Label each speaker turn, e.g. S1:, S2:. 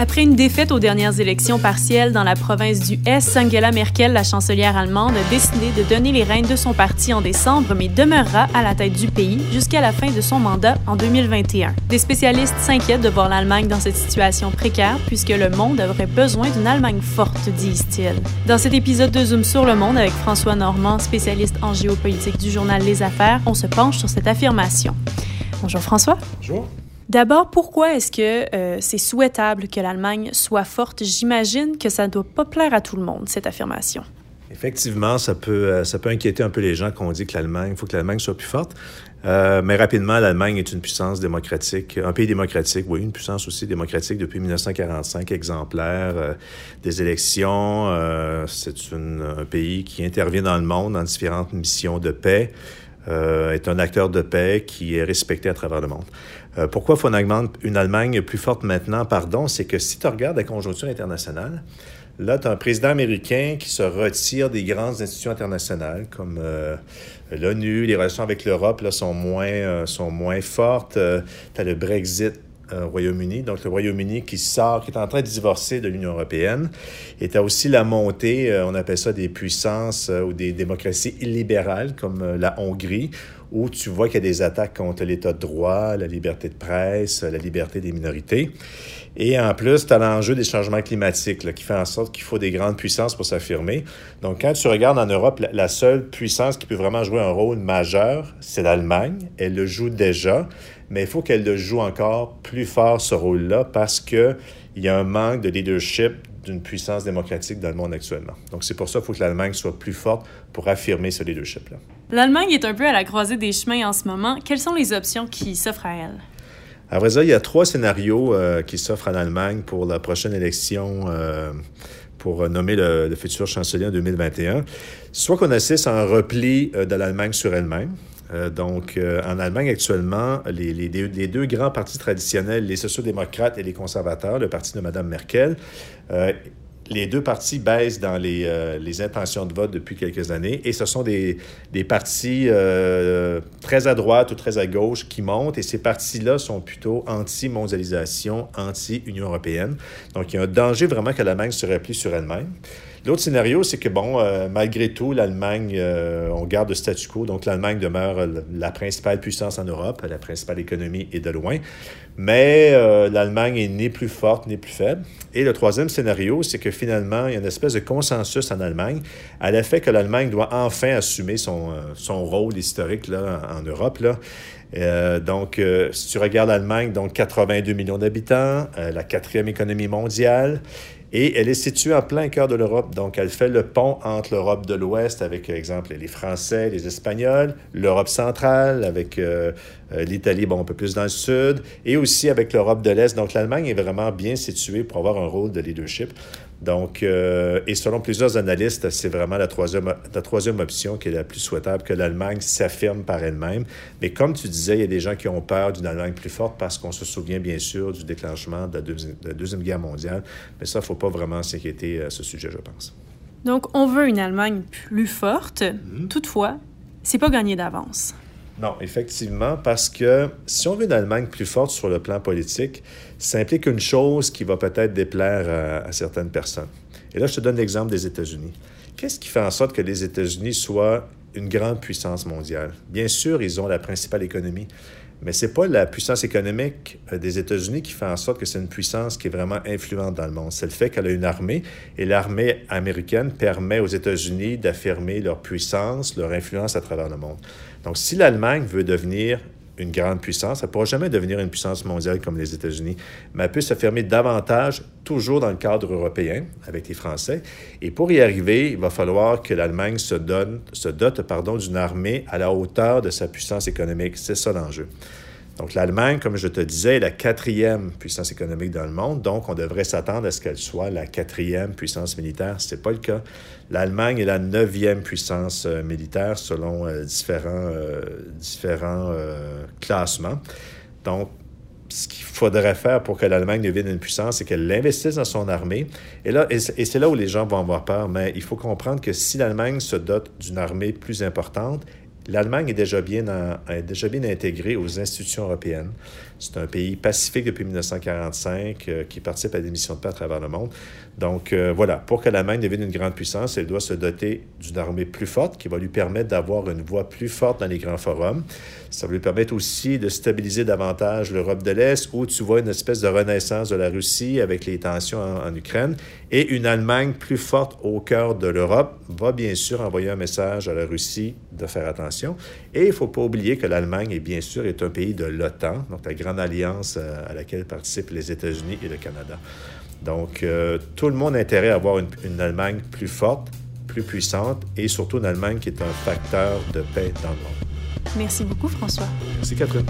S1: Après une défaite aux dernières élections partielles dans la province du Est, Angela Merkel, la chancelière allemande, a décidé de donner les rênes de son parti en décembre, mais demeurera à la tête du pays jusqu'à la fin de son mandat en 2021. Des spécialistes s'inquiètent de voir l'Allemagne dans cette situation précaire, puisque le monde aurait besoin d'une Allemagne forte, disent-ils. Dans cet épisode de Zoom sur le monde avec François Normand, spécialiste en géopolitique du journal Les Affaires, on se penche sur cette affirmation. Bonjour François.
S2: Bonjour.
S1: D'abord, pourquoi est-ce que euh, c'est souhaitable que l'Allemagne soit forte? J'imagine que ça ne doit pas plaire à tout le monde, cette affirmation.
S2: Effectivement, ça peut, euh, ça peut inquiéter un peu les gens qu'on dit que l'Allemagne, il faut que l'Allemagne soit plus forte. Euh, mais rapidement, l'Allemagne est une puissance démocratique, un pays démocratique, oui, une puissance aussi démocratique depuis 1945, exemplaire des élections. c'est un pays qui intervient dans le monde dans différentes missions de paix. Euh, est un acteur de paix qui est respecté à travers le monde. Euh, pourquoi faut une Allemagne plus forte maintenant? Pardon, c'est que si tu regardes la conjoncture internationale, là, tu as un président américain qui se retire des grandes institutions internationales comme euh, l'ONU, les relations avec l'Europe sont, moins, sont moins fortes. tu as le Brexit euh, Royaume-Uni. Donc, le Royaume-Uni qui sort, qui est en train de divorcer de l'Union européenne. Et tu as aussi la montée, euh, on appelle ça des puissances euh, ou des démocraties illibérales, comme la Hongrie, où tu vois qu'il y a des attaques contre l'État de droit, la liberté de presse, la liberté des minorités. Et en plus, tu as l'enjeu des changements climatiques qui fait en sorte qu'il faut des grandes puissances pour s'affirmer. Donc, quand tu regardes en Europe, la, seule puissance qui peut vraiment jouer un rôle majeur, c'est l'Allemagne. Elle le joue déjà, mais il faut qu'elle le joue encore plus fort, ce rôle-là, parce qu'il y a un manque de leadership d'une puissance démocratique dans le monde actuellement. Donc, c'est pour ça qu'il faut que l'Allemagne soit plus forte pour affirmer ce leadership-là.
S1: L'Allemagne est un peu à la croisée des chemins en ce moment. Quelles sont les options qui s'offrent à elle?
S2: À vrai dire, il y a trois scénarios euh, qui s'offrent à l'Allemagne pour la prochaine élection euh, pour nommer le, futur chancelier en 2021. Soit qu'on assiste à un repli euh, de l'Allemagne sur elle-même. Donc, en Allemagne, actuellement, les, les, deux grands partis traditionnels, les sociaux-démocrates et les conservateurs, le parti de Mme Merkel, les deux partis baissent dans les, euh, les, intentions de vote depuis quelques années et ce sont des, des partis euh, très à droite ou très à gauche qui montent et ces partis-là sont plutôt anti-mondialisation, anti-Union européenne. Donc, il y a un danger vraiment que l'Allemagne se replie sur elle-même. L'autre scénario, c'est que, bon, euh, malgré tout, l'Allemagne, on garde le statu quo, donc l'Allemagne demeure la principale puissance en Europe, la principale économie et de loin, mais l'Allemagne est ni plus forte ni plus faible. Et le troisième scénario, c'est que finalement, il y a une espèce de consensus en Allemagne à l'effet que l'Allemagne doit enfin assumer son, son rôle historique là, en Europe. Là. donc, si tu regardes l'Allemagne, donc 82 millions d'habitants, la quatrième économie mondiale, et elle est située en plein cœur de l'Europe, donc elle fait le pont entre l'Europe de l'Ouest avec, par exemple, les Français, les Espagnols, l'Europe centrale avec euh, euh, l'Italie, bon, un peu plus dans le sud, et aussi avec l'Europe de l'Est. Donc l'Allemagne est vraiment bien située pour avoir un rôle de leadership. Donc, euh, et selon plusieurs analystes, c'est vraiment la troisième, la troisième option qui est la plus souhaitable, que l'Allemagne s'affirme par elle-même. Mais comme tu disais, il y a des gens qui ont peur d'une Allemagne plus forte parce qu'on se souvient bien sûr du déclenchement de la Deuxième, Guerre mondiale. Mais ça, il ne faut pas vraiment s'inquiéter à ce sujet, je pense.
S1: Donc, on veut une Allemagne plus forte. Mm-hmm. Toutefois, c'est pas gagné d'avance.
S2: Non, effectivement, parce que si on veut une Allemagne plus forte sur le plan politique, ça implique une chose qui va peut-être déplaire à, certaines personnes. Et là, je te donne l'exemple des États-Unis. Qu'est-ce qui fait en sorte que les États-Unis soient une grande puissance mondiale? Bien sûr, ils ont la principale économie, mais ce n'est pas la puissance économique euh, des États-Unis qui fait en sorte que c'est une puissance qui est vraiment influente dans le monde. C'est le fait qu'elle a une armée et l'armée américaine permet aux États-Unis d'affirmer leur puissance, leur influence à travers le monde. Donc, si l'Allemagne veut devenir une grande puissance. Elle ne pourra jamais devenir une puissance mondiale comme les États-Unis, mais elle peut s'affirmer davantage, toujours dans le cadre européen, avec les Français. Et pour y arriver, il va falloir que l'Allemagne se, se dote d'une armée à la hauteur de sa puissance économique. C'est ça l'enjeu. Donc l'Allemagne, comme je te disais, est la quatrième puissance économique dans le monde, donc on devrait s'attendre à ce qu'elle soit la quatrième puissance militaire. Ce n'est pas le cas. L'Allemagne est la neuvième puissance euh, militaire selon euh, différents, euh, différents classements. Donc, ce qu'il faudrait faire pour que l'Allemagne devienne une puissance, c'est qu'elle investisse dans son armée. Et, là, et c'est là où les gens vont avoir peur, mais il faut comprendre que si l'Allemagne se dote d'une armée plus importante, l'Allemagne est déjà bien, intégrée aux institutions européennes. C'est un pays pacifique depuis 1945 euh, qui participe à des missions de paix à travers le monde. Donc euh, voilà, pour que l'Allemagne devienne une grande puissance, elle doit se doter d'une armée plus forte qui va lui permettre d'avoir une voix plus forte dans les grands forums. Ça va lui permettre aussi de stabiliser davantage l'Europe de l'Est, où tu vois une espèce de renaissance de la Russie avec les tensions en, Ukraine. Et une Allemagne plus forte au cœur de l'Europe va bien sûr envoyer un message à la Russie de faire attention. Et il ne faut pas oublier que l'Allemagne, est bien sûr, est un pays de l'OTAN, donc la grande alliance euh, à laquelle participent les États-Unis et le Canada. Donc, euh, tout le monde a intérêt à avoir une, une, Allemagne plus forte, plus puissante et surtout une Allemagne qui est un facteur de paix dans le monde.
S1: Merci beaucoup, François.
S2: Merci, Catherine.